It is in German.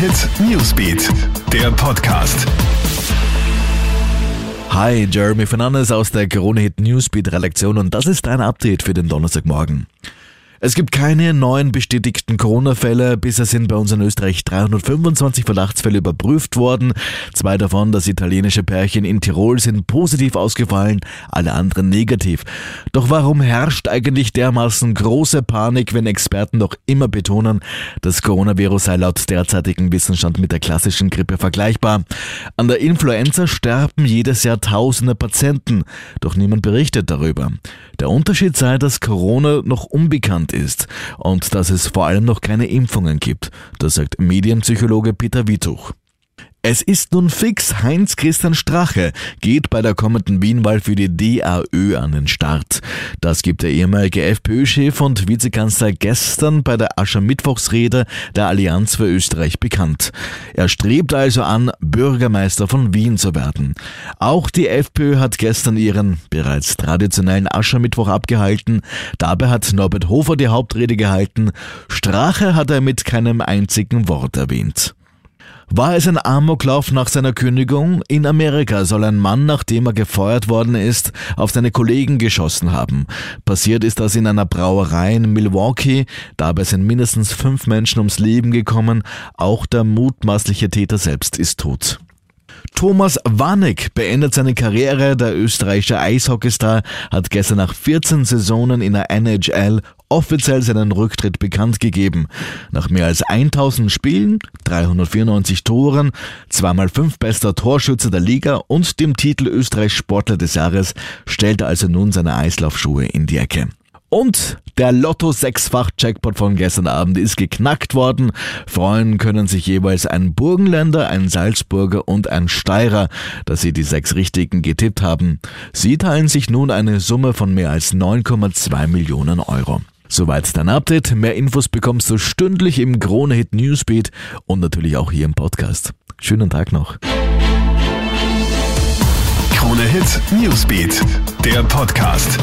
Hit Newsbeat, der Podcast. Hi, Jeremy Fernandes aus der Krone Hit Newsbeat Redaktion und das ist ein Update für den Donnerstagmorgen. Es gibt keine neuen bestätigten Corona-Fälle. Bisher sind bei uns in Österreich 325 Verdachtsfälle überprüft worden. Zwei davon, das italienische Pärchen in Tirol, sind positiv ausgefallen, alle anderen negativ. Doch warum herrscht eigentlich dermaßen große Panik, wenn Experten noch immer betonen, das Coronavirus sei laut derzeitigem Wissensstand mit der klassischen Grippe vergleichbar? An der Influenza sterben jedes Jahr tausende Patienten, doch niemand berichtet darüber. Der Unterschied sei, dass Corona noch unbekannt bekannt ist und dass es vor allem noch keine Impfungen gibt. Das sagt Medienpsychologe Peter Wituch. Es ist nun fix, Heinz-Christian Strache geht bei der kommenden Wienwahl für die DAÖ an den Start. Das gibt der ehemalige FPÖ-Chef und Vizekanzler gestern bei der Aschermittwochsrede der Allianz für Österreich bekannt. Er strebt also an, Bürgermeister von Wien zu werden. Auch die FPÖ hat gestern ihren bereits traditionellen Aschermittwoch abgehalten. Dabei hat Norbert Hofer die Hauptrede gehalten. Strache hat er mit keinem einzigen Wort erwähnt. War es ein Amoklauf nach seiner Kündigung? In Amerika soll ein Mann, nachdem er gefeuert worden ist, auf seine Kollegen geschossen haben. Passiert ist das in einer Brauerei in Milwaukee. Dabei sind mindestens fünf Menschen ums Leben gekommen. Auch der mutmaßliche Täter selbst ist tot. Thomas Warneck beendet seine Karriere. Der österreichische Eishockeystar hat gestern nach 14 Saisonen in der NHL offiziell seinen Rücktritt bekannt gegeben. Nach mehr als 1000 Spielen, 394 Toren, zweimal fünf bester Torschütze der Liga und dem Titel Österreichs Sportler des Jahres stellt er also nun seine Eislaufschuhe in die Ecke. Und der Lotto sechsfach Jackpot von gestern Abend ist geknackt worden. Freuen können sich jeweils ein Burgenländer, ein Salzburger und ein Steirer, dass sie die sechs Richtigen getippt haben. Sie teilen sich nun eine Summe von mehr als 9,2 Millionen Euro. Soweit dein Update. Mehr Infos bekommst du stündlich im Krone Hit Newsbeat und natürlich auch hier im Podcast. Schönen Tag noch. Krone Hit Newsbeat, der Podcast.